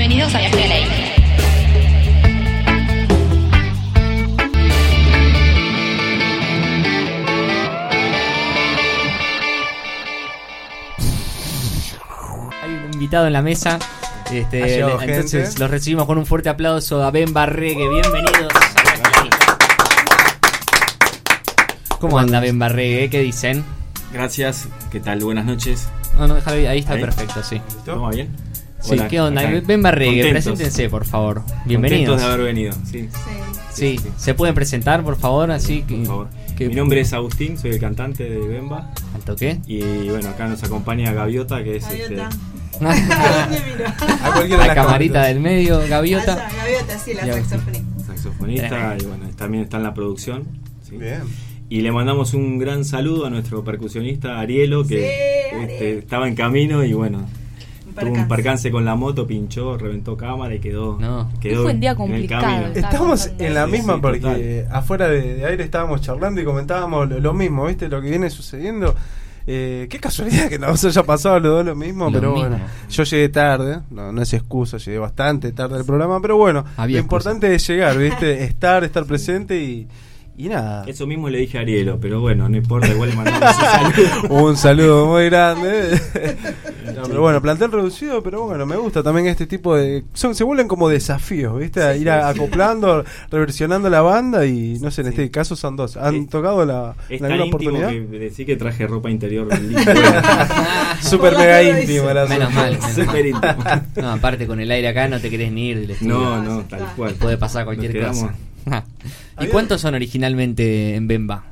Bienvenidos a Viaje de Ley. Hay un invitado en la mesa. Este, le- entonces gente. los recibimos con un fuerte aplauso a Ben Barregue. Bienvenidos. ¿Cómo anda Ben Barregue? ¿Qué dicen? Gracias, ¿qué tal? Buenas noches. No, no, déjalo ahí, ahí está ¿Ahí? perfecto, sí. ¿Todo bien? Sí, Hola, ¿qué onda? acá. Ben Barregue, Contentos. preséntense, por favor. Bienvenidos. Contentos de haber venido, sí. Sí, ¿se pueden presentar, por favor? Así que, Por favor. que- Mi nombre es Agustín, soy el cantante de Bemba. ¿Al toque? Y bueno, acá nos acompaña Gaviota, que es Gaviota. este. ¿Dónde mira? A cualquiera de La las camarita cámaras. del medio, Gaviota. Allá, Gaviota, sí, la saxofonista. saxofonista y bueno, también está en la producción. ¿sí? Bien. Y le mandamos un gran saludo a nuestro percusionista Arielo, que Sí, este, Ariel. estaba en camino y bueno, tuvo un percance con la moto, pinchó, reventó cámara y quedó, No. quedó Fue un día en complicado. Estaba Estamos contando. en la misma sí, porque total. afuera de, de aire estábamos charlando y comentábamos lo, lo mismo, ¿viste? Lo que viene sucediendo. Eh, qué casualidad que nos haya pasado los dos lo mismo, Lo pero mismo. bueno, yo llegué tarde, no, no es excusa, llegué bastante tarde al programa, pero bueno, Había lo importante es llegar, ¿viste? Estar, estar presente y, y nada. Eso mismo le dije a Arielo, pero bueno, no importa, igual le mandamos un saludo. Un saludo muy grande. No, pero bueno, plantel reducido, pero bueno, me gusta también este tipo de. Son, se vuelven como desafíos, ¿viste? A ir a- acoplando, reversionando la banda y no sé, en este caso son dos. ¿Han Es- tocado la, Es en tan oportunidad? que decir que traje ropa interior. Super la mega dice. era Menos mal. menos mal. Súper íntimo. No, aparte con el aire acá no te querés ni ir del estudio. No, No, tal cual. Puede pasar cualquier cosa. Quedamos- ¿Y cuántos son originalmente en Bemba?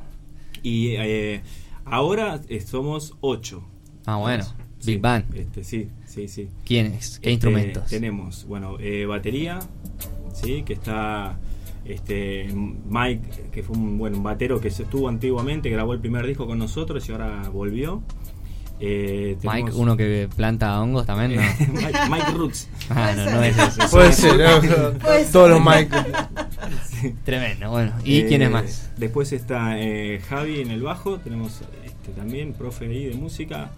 Y eh, ahora eh, somos ocho. Ah, bueno. Sí, Big Band. Este, sí, sí, sí. ¿Quiénes? ¿Qué Este, instrumentos? Tenemos, bueno, eh, batería, sí, que está este Mike, que fue un bueno un batero que se estuvo antiguamente, grabó el primer disco con nosotros y ahora volvió. Eh, Mike, uno que planta hongos también, ¿no? Mike, Mike Roots. Ah, no, no es ese. Puede ser, ¿no? Puede ser. Todos los mic. Tremendo, bueno. ¿Y Eh, quién es más? Después está eh, Javi en el bajo, tenemos este, también profe ahí de música.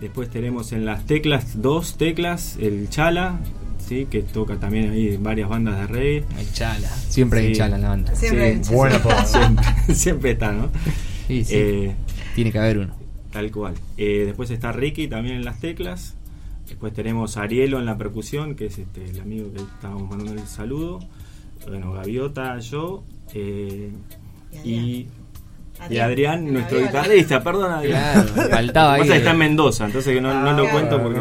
Después tenemos en las teclas, dos teclas, el Chala, ¿sí? que toca también ahí en varias bandas de reggae. Hay chala. Siempre hay Sí. chala en la banda. Siempre Sí, hay siempre, siempre está, ¿no? Sí, sí. Eh, Tiene que haber uno. Tal cual. Eh, después está Ricky también en las teclas. Después tenemos a Arielo en la percusión, que es este, el amigo que estábamos mandando el saludo. Bueno, Gaviota, yo. eh, y, y Adrián, en la nuestro guitarrista, perdón Adrián. Claro, faltaba ahí. Pasa que está en Mendoza, entonces que no, no lo Ah, cuento porque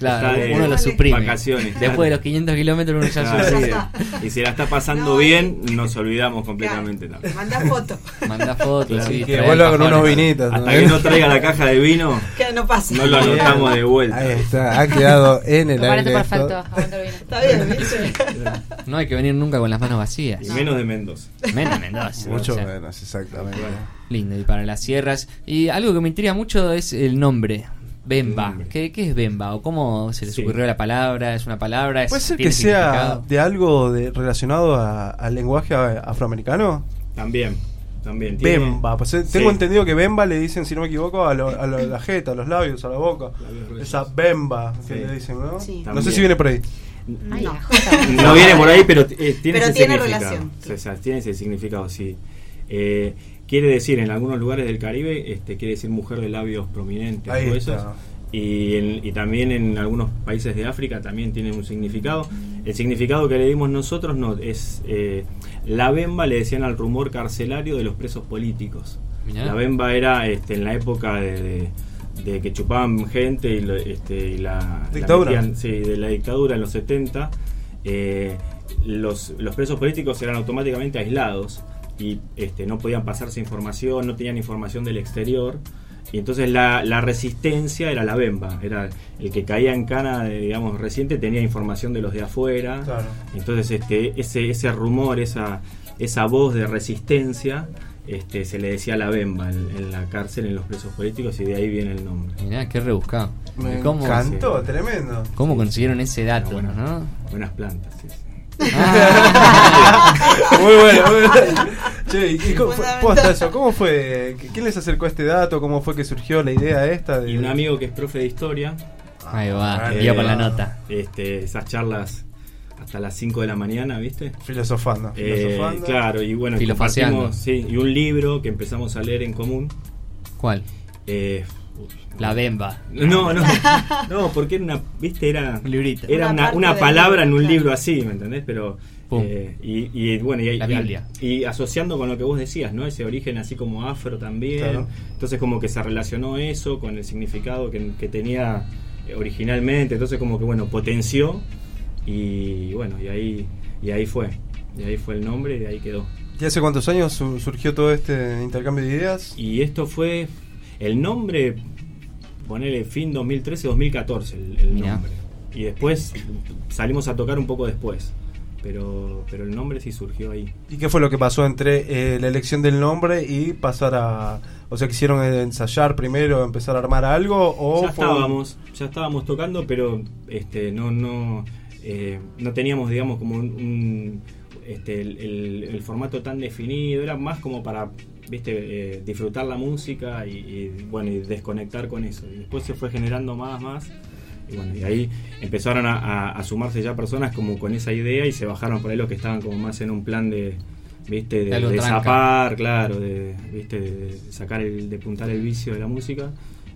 Claro, está de uno lo suprime. vacaciones. Después de los 500 kilómetros uno ya Claro. Y si la está pasando No, bien, nos olvidamos completamente. Claro, también. Manda foto. Manda fotos, Claro. sí. Que vuelva con unos vinitos. Hasta ¿no? que no traiga la caja de vino, Que no pasa. no lo anotamos de vuelta. Ahí está, ha quedado en el aire. perfecto. Está bien, ¿viste? No hay que venir nunca con las manos vacías. Y menos de Mendoza. Menos Mendoza. Mucho o sea, menos, exactamente. Lindo, y para las sierras. Y algo que me intriga mucho es el nombre. Bemba. ¿Qué, qué es Bemba? ¿O cómo se les Sí. ocurrió la palabra? ¿Es una palabra? ¿Es- ¿Puede ser que sea de algo de, relacionado a- al lenguaje a- afroamericano? También, también. tiene- Bemba, pues eh, Sí. tengo entendido que Bemba le dicen, si no me equivoco, a, lo- a lo- la jeta, a los labios, a la boca. Esa Bemba que Sí. le dicen, ¿no? Sí. No sé si viene por ahí. Ay, No. viene por ahí, pero eh, tiene Pero ese tiene significado. relación. O sea, tiene ese significado, sí. Eh, quiere decir, en algunos lugares del Caribe, este, quiere decir mujer de labios prominentes, Ahí gruesos. está. Y, en- y también en algunos países de África también tiene un significado. El significado que le dimos nosotros no es eh, la bemba le decían al rumor carcelario de los presos políticos. Mirá. La bemba era este, en la época de, de- de que chupaban gente y, lo- este, y la, la Dictadura. metían- sí, de la dictadura en los 70. eh, los, los presos políticos eran automáticamente aislados y este, no podían pasarse información, no tenían información del exterior. Y entonces la, la resistencia era la bemba, era el que caía en cana, de, digamos, reciente tenía información de los de afuera. Claro. Entonces este, ese, ese rumor, esa, esa voz de resistencia, este, se le decía la bemba en, en la cárcel, en los presos políticos, y de ahí viene el nombre. Mirá, qué rebuscado. Me ¿Cómo, encantó, tremendo. ¿Cómo consiguieron ese dato? Buenas, ¿no? buenas plantas, sí, sí. Muy bueno, muy bueno. Che, ¿y cómo fue, Fundamental. posta eso, ¿cómo fue? ¿Quién les acercó este dato? ¿Cómo fue que surgió la idea esta? De... Y un amigo que es profe de historia, Ahí va, Eh, iba con la nota. Este, esas charlas hasta las 5 de la mañana, ¿viste? Filosofando. Eh, filosofando. claro, y bueno, compartimos, sí, y un libro que empezamos a leer en común. ¿Cuál? Eh, La Bemba. no, no, no, porque era una, viste, era, Un librito. era Una una, palabra en libro, un claro. libro así, ¿me entendés? Pero, eh, y, y, bueno, y, La y- Biblia. y asociando con lo que vos decías, ¿no? Ese origen así como afro también. Claro. Entonces como que se relacionó eso con el significado que, que tenía eh, originalmente. Entonces como que, bueno, potenció y bueno, y ahí, y ahí fue. Y ahí fue el nombre y ahí quedó. ¿Y hace cuántos años su- surgió todo este intercambio de ideas? Y esto fue el nombre, ponele fin 2013-2014 el, nombre. Y después salimos a tocar un poco después. Pero, pero el nombre sí surgió ahí. ¿Y qué fue lo que pasó entre eh, la elección del nombre y pasar a... O sea, quisieron ensayar primero, empezar a armar algo o... ya fue- estábamos, ya estábamos tocando, pero este no no eh, no teníamos digamos como un, un, este el, el- el formato tan definido, era más como para viste eh, disfrutar la música y, y, bueno y desconectar con eso. Y después se fue generando más más y bueno y ahí empezaron a, a- a sumarse ya personas como con esa idea y se bajaron por ahí los que estaban como más en un plan de viste de, de zapar, claro, de viste de, de sacar el de puntar el vicio de la música.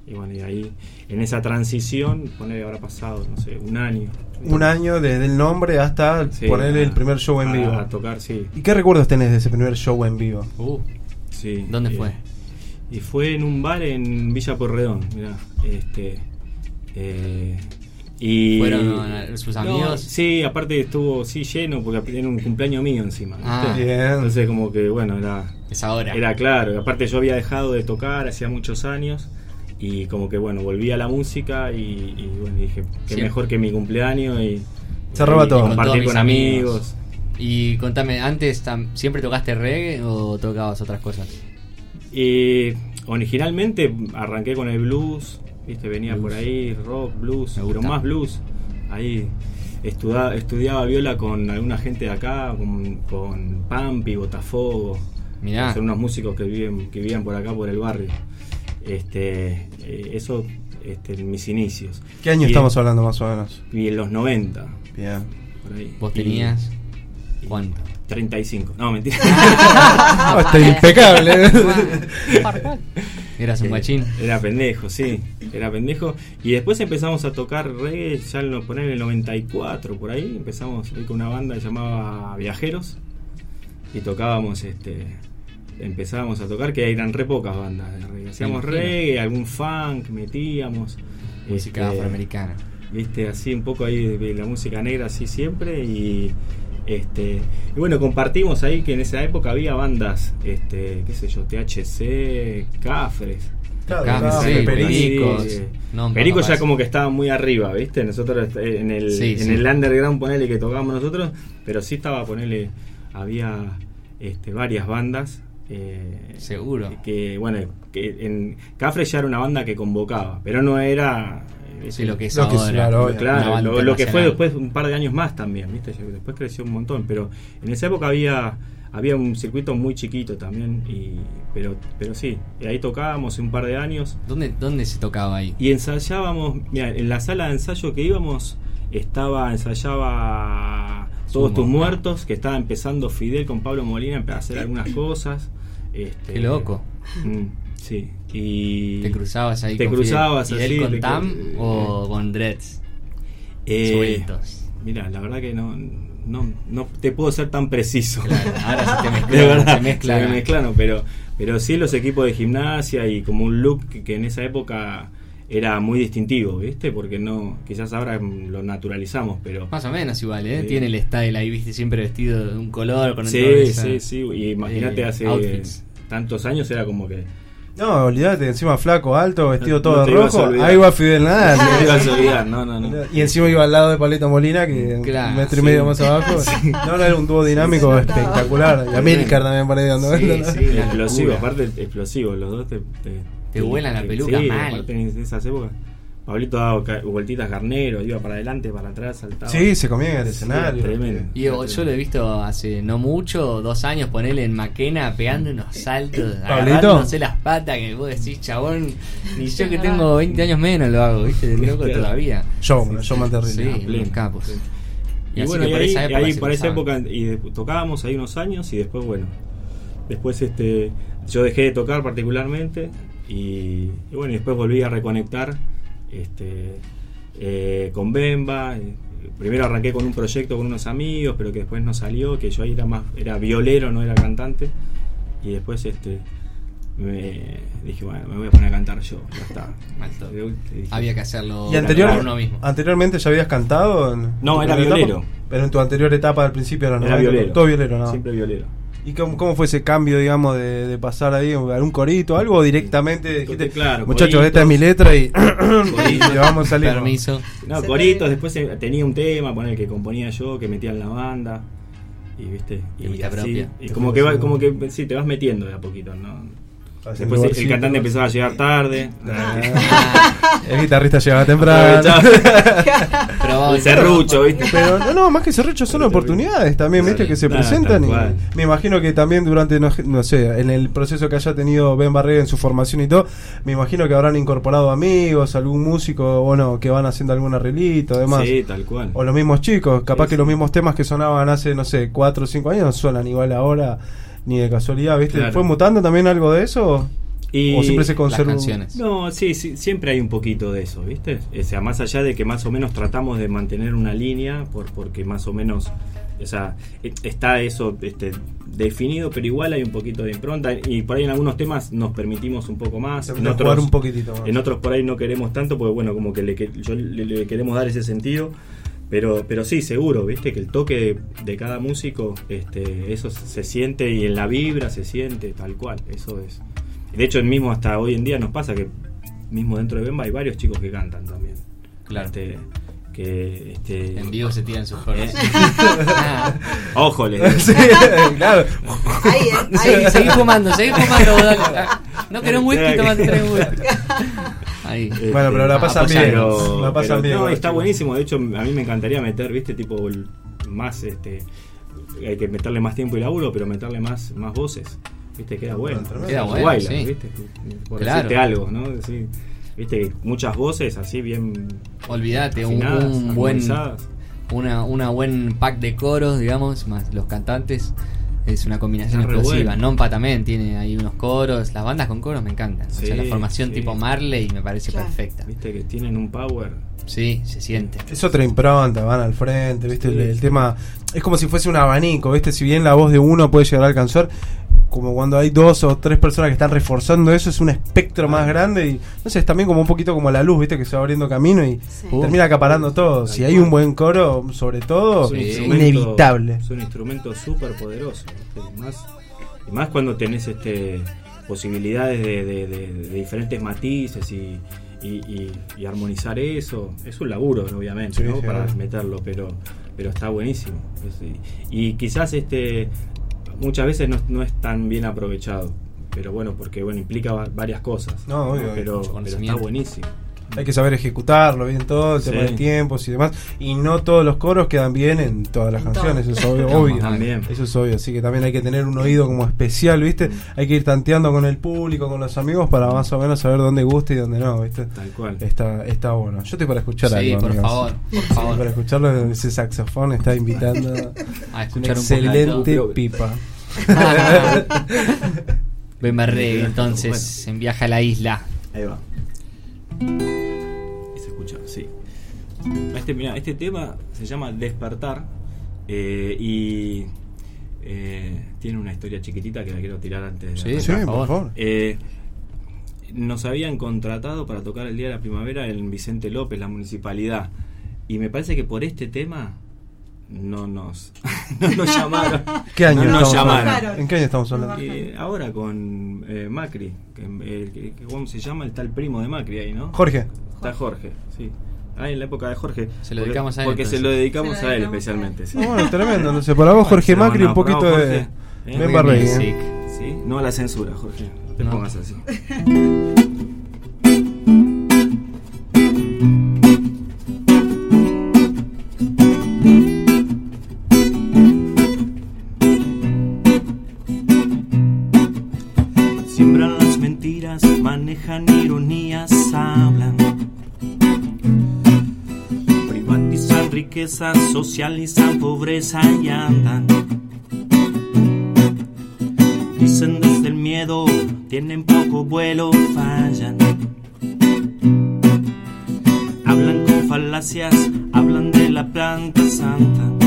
Y bueno, y ahí en esa transición, poner habrá pasado, no sé, un año. Un año desde el nombre hasta Sí, poner el primer show en vivo. A tocar, sí. ¿Y qué recuerdos tenés de ese primer show en vivo? Uh, sí ¿Dónde Eh, fue? Y fue en un bar en Villa Porredón, mirá. Este, eh, y ¿Fueron sus No, amigos? sí, aparte estuvo sí lleno porque era un cumpleaños mío encima. Ah. Entonces como que bueno, era Es ahora. Era claro, aparte yo había dejado de tocar hacía muchos años y como que bueno, volví a la música y, y, bueno, dije, qué Sí. mejor que mi cumpleaños y, Cerraba y todo. Compartir con amigos. Y contame, ¿antes siempre tocaste reggae o tocabas otras cosas? Y originalmente arranqué con el blues, viste, venía Blues. por ahí, rock, blues, pero más blues. Ahí estudiaba viola con alguna gente de acá, con, con Pampi, Botafogo. Mirá. Son unos músicos que viven, que vivían por acá por el barrio. Este, eh, eso este, en mis inicios. ¿Qué año Y estamos en- hablando más o menos? Y en los 90, Bien. por ahí. ¿Vos tenías y cuánto? 35. No, mentira. Está impecable. ¿Eras un Eh, guachín? Era pendejo, sí. Era pendejo. Y después empezamos a tocar reggae, ya lo poner en el 94, por ahí. Empezamos ahí con una banda que se llamaba Viajeros. Y tocábamos, este. Empezábamos a tocar, que eran re pocas bandas de reggae. Hacíamos reggae, algún funk, metíamos. Música este, afroamericana. viste así un poco ahí la música negra así siempre y este y bueno compartimos ahí que en esa época había bandas este qué sé yo THC Cafres Claro, Cafres, claro, sí, Pericos. No, Perico ya como que estaba muy arriba viste nosotros eh, en el Sí, en sí. el underground ponele que tocábamos nosotros pero sí estaba ponele había este varias bandas eh, Seguro. que bueno que en Cafres ya era una banda que convocaba pero no era Sí, lo que es Lo que es, claro, Una Claro, banda lo, lo que fue después un par de años más también, ¿viste? Después creció un montón, pero en esa época había había un circuito muy chiquito también y pero pero sí, y ahí tocábamos un par de años ¿Dónde, ¿Dónde se tocaba ahí? y ensayábamos, mira, en la sala de ensayo que íbamos estaba ensayaba Todos Sumo. tus muertos, que estaba empezando Fidel con Pablo Molina a hacer algunas cosas. Este, Qué loco. mm, sí, y ¿Te cruzabas ahí Te con cruzabas Fidel, así, con Tam eh, o con Dreads? Eh, Sueltos. Mira, la verdad que no, no, no te puedo ser tan preciso. Claro, ahora se te De mezclaron, verdad, se mezclan. se me mezclaron, pero, pero sí los equipos de gimnasia y como un look que, que en esa época era muy distintivo, ¿viste? Porque no, quizás ahora lo naturalizamos, pero... Más o menos igual, ¿eh? Tiene el style ahí, viste, siempre vestido de un color, con Sí, sí, sí, y imagínate eh, hace outfits. tantos años era como que... No, olvídate, encima flaco, alto, vestido No- todo no de te rojo. Ahí va Fidel Nadal. No te ibas a olvidar, no, no, no. Y encima iba al lado de Paleta Molina, que Claro, un metro y sí. medio más abajo. No, no, era un dúo dinámico notaba. espectacular. Y Amílcar también ahí dando Sí, ¿no? sí. explosivo, aparte explosivo, los dos te... Te vuelan la peluca sí, mal. en esas épocas. Pablito daba vueltitas garnero, iba para adelante, para atrás, saltaba. Sí, se comía en el Sí, escenario. tremendo. Y yo, yo lo he visto hace no mucho, dos años, ponerle en Maquena pegando unos saltos, ¿Pablito? agarrándose las patas, que vos decís, chabón, ni yo que tengo 20 años menos lo hago, ¿viste? El loco Claro. todavía. Showman, showman terrible. Sí, pleno. unos capos. Y, así bueno, y por ahí, esa época ahí se por esa época y de- tocábamos ahí unos años y después, bueno, después este yo dejé de tocar particularmente y, y bueno, y después volví a reconectar este eh, con Bemba. eh, Primero arranqué con un proyecto con unos amigos, pero que después no salió, que yo ahí era más era violero, no era cantante. Y después este me dije, bueno, me voy a poner a cantar yo, ya está. Dije, Había que hacerlo ¿Y anterior, uno mismo. anteriormente ya habías cantado? en No, era violero. etapa? Pero en tu anterior etapa al principio era, Era violero. Todo violero, ¿no? Siempre violero. ¿Y cómo, cómo fue ese cambio, digamos, de, de pasar ahí a un corito, algo directamente dijiste, Claro, muchachos, coritos. esta es mi letra y, y vamos a salir? Permiso. No, coritos, después eh, tenía un tema, poner que componía yo, que metía en la banda. Y viste, y, así, propia. y como que va, como que sí, te vas metiendo de a poquito, ¿no? Después el, el cantante empezaba a llegar tarde. El guitarrista llegaba temprano. El serrucho, ¿viste? Pero no, no, más que serrucho son oportunidades también, viste, que se presentan. Y me imagino que también durante, no, no sé, en el proceso que haya tenido Ben Barrera en su formación y todo, me imagino que habrán incorporado amigos, algún músico, bueno, que van haciendo algún arreglito, además. Sí, tal cual. O los mismos chicos, capaz Sí, que los mismos temas que sonaban hace, no sé, 4 o 5 años no suenan igual ahora, ni de casualidad, ¿viste? Claro. ¿Fue mutando también algo de eso? Y- ¿O siempre se las conservó? canciones. No, sí, sí, siempre hay un poquito de eso, ¿viste? O sea, más allá de que más o menos tratamos de mantener una línea, por, porque más o menos, o sea, e- está eso este, definido, pero igual hay un poquito de impronta y por ahí en algunos temas nos permitimos un poco más, en Jugar otros, un poquitito más. en otros por ahí no queremos tanto, porque bueno, como que le, yo le, le queremos dar ese sentido. Pero, pero sí, seguro, viste, que el toque de, de cada músico, este, eso se siente y en la vibra se siente, tal cual, eso es. De hecho, el mismo hasta hoy en día nos pasa que mismo dentro de Bemba hay varios chicos que cantan también. Claro. Este, que este, En vivo se tiran sus coros. Eh. Ojo, les digo. sí, claro. Ahí, ahí. Seguí fumando, seguí fumando, dale. No querés un whisky, tomate tres whisky. Ahí. Este, Bueno, pero la pasan bien, pero- la pasan pero bien, No, está buenísimo. De hecho, a mí me encantaría meter, viste, tipo el- más, este, hay que meterle más tiempo y laburo, pero meterle más, más voces. Viste, queda bueno. Queda bueno, Baila, sí. viste, por Claro. decirte algo, ¿no? Viste, muchas voces así bien Olvídate, un, buen una, una buen pack de coros, digamos, más los cantantes. Es una combinación explosiva. bueno. Nompa también tiene ahí unos coros. Las bandas con coros me encantan. o sea, la formación sí. tipo Marley me parece Claro. perfecta. Viste que tienen un power. Sí, se siente. Es otra impronta, van al frente, ¿viste? Sí, el, el sí. tema es como si fuese un abanico, ¿viste? Si bien la voz de uno puede llegar a alcanzar, como cuando hay dos o tres personas que están reforzando eso, es un espectro más grande y no sé, es también como un poquito como la luz, ¿viste? Que se va abriendo camino y Sí. termina acaparando todo. Si hay un buen coro, sobre todo, Es inevitable. Es un instrumento súper poderoso. ¿viste? Y más, y más cuando tenés este posibilidades de, de- de- de diferentes matices y, y- y- y armonizar eso. Es un laburo, obviamente, Sí, ¿no? sí, para meterlo, pero, pero está buenísimo. Y quizás este muchas veces no, no es tan bien aprovechado. Pero bueno, porque bueno implica va- varias cosas. No, obvio, pero, pero está buenísimo. Hay que saber ejecutarlo bien todo, el Sí. tema de tiempos y demás. Y no todos los coros quedan bien en todas las En canciones, todo. eso es obvio. No, obvio. También. Eso es obvio, así que también hay que tener un oído como especial, ¿viste? Hay que ir tanteando con el público, con los amigos, para más o menos saber dónde gusta y dónde no, ¿viste? Tal cual. Está, está bueno. Yo estoy para escuchar Sí, algo. por amigos. favor, por Sí, favor. para escucharlo, ese saxofón está invitando A una escuchar un excelente poco. pipa. Bueno. entonces, en viaje a la isla. Ahí va. Este, mira, este tema se llama Despertar eh, y eh, tiene una historia chiquitita que la quiero tirar antes de Sí, Sí, por favor. favor. Eh, nos habían contratado para tocar el Día de la Primavera en Vicente López, la municipalidad. Y me parece que por este tema no nos, no nos llamaron. ¿Qué año No nos estamos llamaron. hablando? ¿En qué año estamos hablando? Y ahora con eh, Macri, que, eh, que- que- ¿cómo se llama? El tal primo de Macri ahí, ¿no? Jorge. Está Jorge, sí. Ahí en la época de Jorge. Se lo Porque- dedicamos a él, Porque se lo dedicamos Se lo a él dedicamos a él. especialmente. Sí. Ah, bueno, tremendo. Entonces, para vos, Jorge Macri, un poquito bravo, de. Eh. ¿eh? ¿Sí? No a la censura, Jorge. No te No. pongas así. socializan pobreza y andan. Dicen desde el miedo, tienen poco vuelo, fallan. Hablan con falacias, hablan de la planta santa.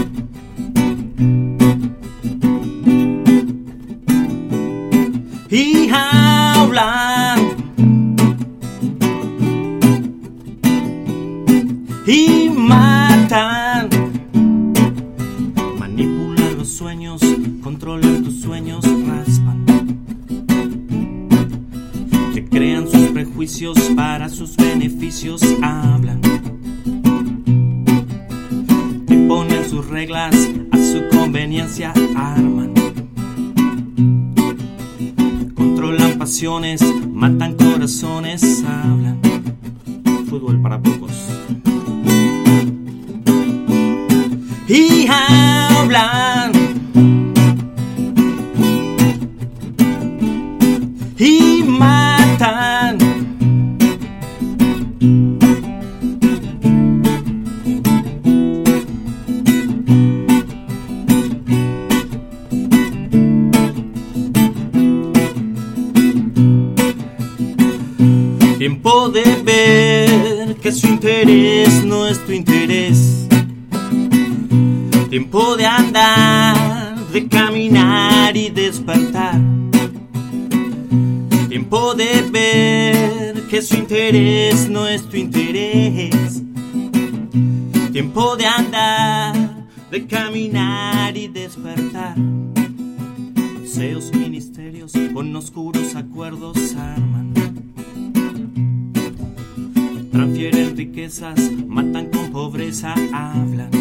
Transfieren riquezas, matan con pobreza, hablan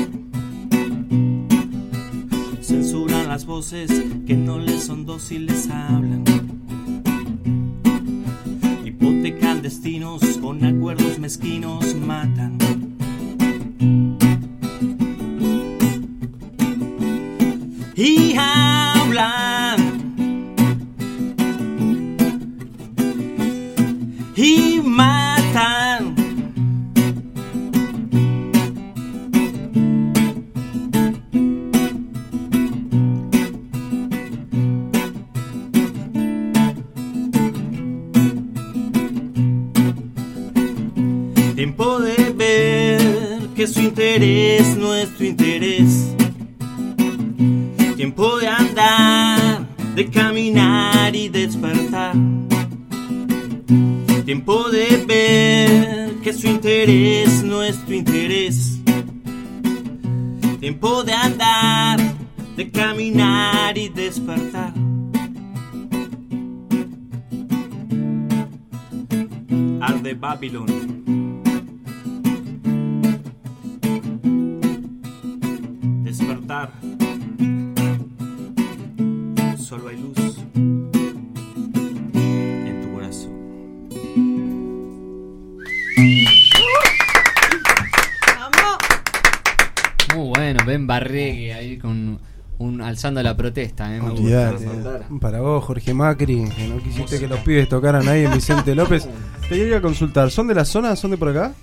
censuran las voces que no les son dóciles, hablan. Hipotecan destinos con acuerdos mezquinos, matan. Y hablan. Interés no es tu interés. Tiempo de andar, de caminar y despertar. Tiempo de ver que su interés no es tu interés. Tiempo de andar, de caminar y despertar. Arde Babylon. Despertar. Solo hay luz en tu corazón. ¡Vamos! Muy bueno, Ben Barregue ahí con un alzando la protesta, eh, me gusta. Santana. Para vos, Jorge Macri, que no quisiste que los pibes tocaran ahí en Vicente López. Te quería consultar, ¿son de la zona? ¿Son de por acá?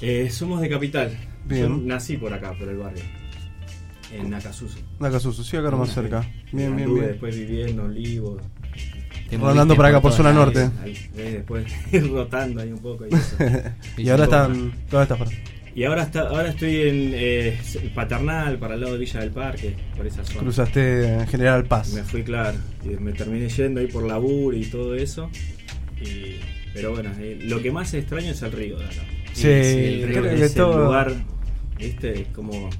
Eh, somos de Capital. Bien. Yo nací por acá, por el barrio. En Nakasusu. Nacasuso, sí, acá más cerca. Bien, bien, bien. Después viviendo en Olivos. Rodando por acá, por zona norte. Ahí, después ir rotando ahí un poco. Y, eso. Y ahora están. ¿Dónde estás? Fran? Y ahora está, ahora estoy en eh, Paternal, para el lado de Villa del Parque, por esa zona. Cruzaste en General Paz. Me fui, claro, y me terminé yendo ahí por laburo y todo eso. Y, pero bueno, eh, lo que más extraño es el río de acá. Sí, el que es todo. el lugar, viste, como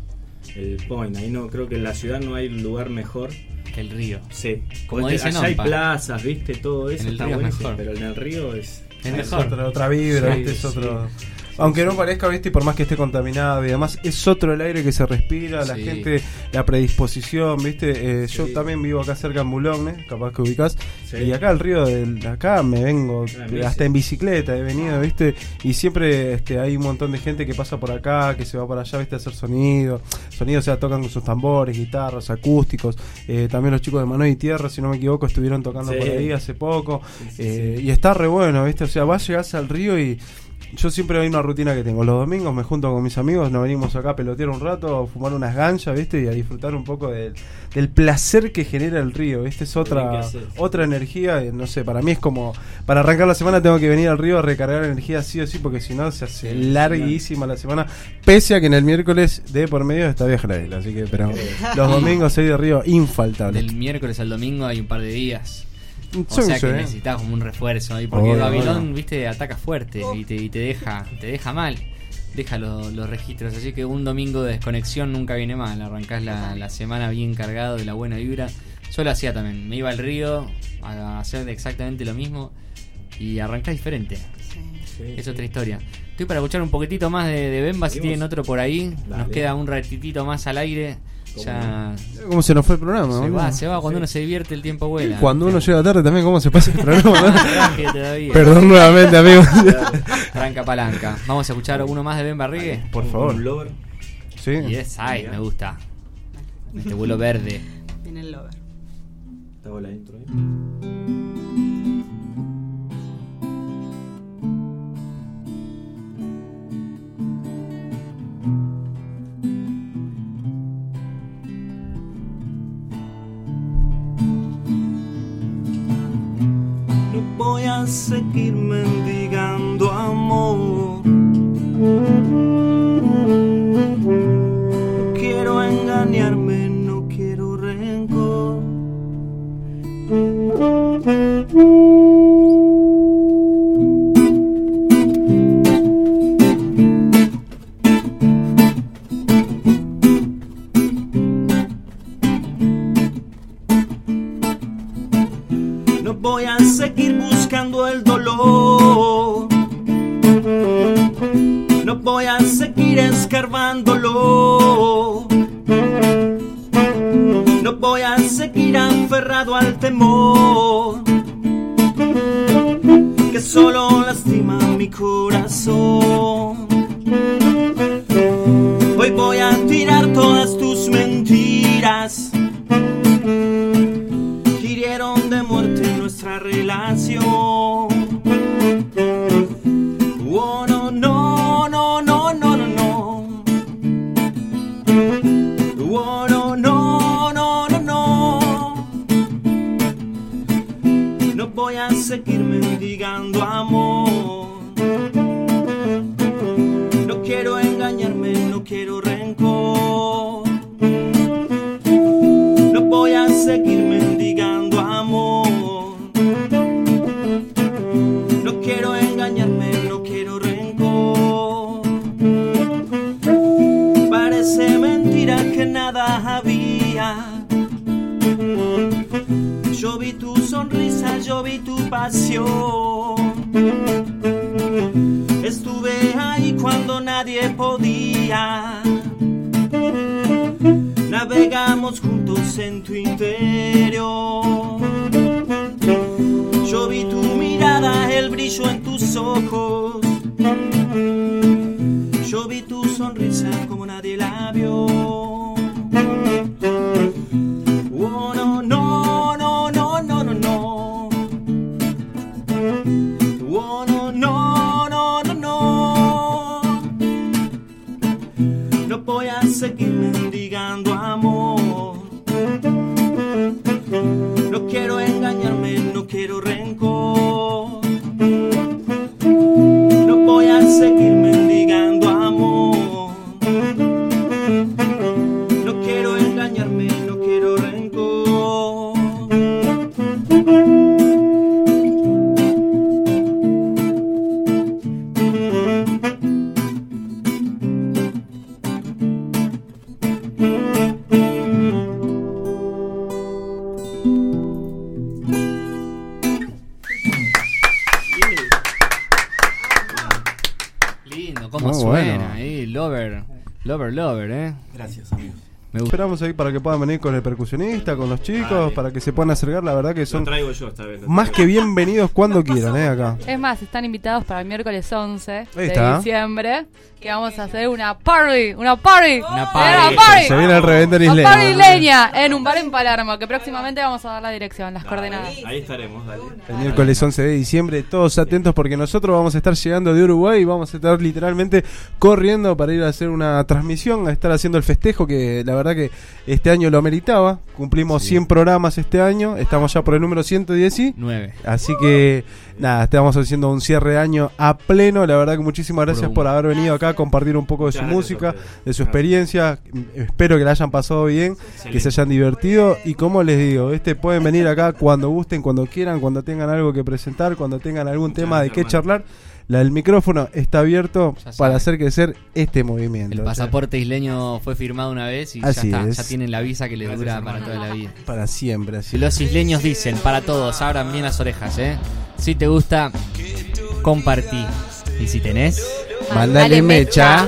el point. Ahí no, creo que en la ciudad no hay lugar mejor. Que el río. Sí, Como Porque allá hay plazas, viste, todo eso En el está río buenísimo, mejor. pero en el río es... Es Es mejor. otra, otra vibra, Sí, ¿viste? Es sí. Aunque no parezca, ¿viste? Y por más que esté contaminado y demás, es otro el aire que se respira, la gente, la predisposición, ¿viste? Eh, yo también vivo acá cerca en Boulogne, capaz que ubicás. Y acá el río del acá me vengo Ah, hasta en bicicleta, he venido, ¿viste? Y siempre este, hay un montón de gente que pasa por acá, que se va para allá, ¿viste? A hacer sonido. Sonido, o sea, tocan con sus tambores, guitarras, acústicos. Eh, también los chicos de Mano y Tierra, si no me equivoco, estuvieron tocando por ahí hace poco. Eh. Y está re bueno, ¿viste? O sea, vas, llegás al río y yo siempre hay una rutina que tengo. Los domingos me junto con mis amigos, nos venimos acá a pelotear un rato, a fumar unas ganchas, ¿viste? Y a disfrutar un poco del, del placer que genera el río, ¿viste? Es otra, otra energía, eh, no sé, para mí es como, para arrancar la semana tengo que venir al río a recargar energía sí o sí, porque si no se hace Sí, larguísima la semana, pese a que en el miércoles de por medio está vieja la isla, así que, pero los domingos soy de río infaltable. Del miércoles al domingo hay un par de días. O Sí, sea sí. que necesitas como un refuerzo ahí. Porque Babilón, viste, ataca fuerte y te, y te deja te deja mal. Deja lo- los registros. Así que un domingo de desconexión nunca viene mal. Arrancás la, la semana bien cargado de la buena vibra. Yo lo hacía también. Me iba al río a hacer exactamente lo mismo. Y arrancás diferente. Sí. Es otra historia. Estoy para escuchar un poquitito más de, de Bemba. Si tienen otro por ahí. Nos queda un ratitito más al aire. ¿Cómo Ya ¿Cómo se nos fue el programa? se va, se va. Cuando uno se divierte, el tiempo vuela. Cuando uno llega tarde también, ¿cómo se pasa el programa? Perdón nuevamente, amigos. Tranca palanca. Vamos a escuchar uno más de Ben Barrigue. Por Un favor. lover. Sí. Y es, ay, me gusta. Este vuelo verde. Viene el lover. Te hago la intro ahí. Voy seguir escarbándolo. No voy a seguir aferrado al temor. Que solo lastima mi corazón. Hoy voy a tirar todas seguir mendigando amor. No quiero engañarme, no quiero rencor. Parece mentira que nada había. Yo vi tu sonrisa, yo vi tu pasión. Estuve ahí cuando nadie podía. En tu interior. Yo vi tu mirada, el brillo en tus ojos. Yo vi tu sonrisa como nadie la vio. Gracias, amigos. Me gusta. Esperamos ahí para que puedan venir con el percusionista, con los chicos, para que se puedan acercar. La verdad que Lo son traigo yo esta vez. lo más traigo. que bienvenidos cuando quieran, ¿eh? Acá. Es más, están invitados para el miércoles 11 Ahí de está. diciembre, que vamos a hacer una party, una party, Una party. Se viene el revender Una isleño. party isleña en un bar en Palermo, que próximamente vamos a dar la dirección, las coordenadas. Ahí estaremos, dale. El miércoles 11 de diciembre, todos atentos porque nosotros vamos a estar llegando de Uruguay y vamos a estar literalmente corriendo para ir a hacer una transmisión, a estar haciendo el festejo que la verdad que este año lo meritaba. Cumplimos 100 programas este año, estamos ya por el número 110 y 9. Así que nada, estamos haciendo un cierre de año a pleno. La verdad que muchísimas gracias por haber venido acá a compartir un poco de su música, de su experiencia. Espero que la hayan pasado bien, que se hayan divertido. Y como les digo, este pueden venir acá cuando gusten, cuando quieran, cuando tengan algo que presentar, cuando tengan algún Muchas tema de qué charlar. La, el micrófono está abierto para hacer crecer este movimiento. El O sea, pasaporte isleño fue firmado una vez y Así ya está. es. Ya tienen la visa que les Gracias, dura hermano. para toda la vida. para siempre. Así. Los isleños dicen, para todos, abran bien las orejas, ¿eh? Si te gusta, compartí. Y si tenés, Mándale mecha.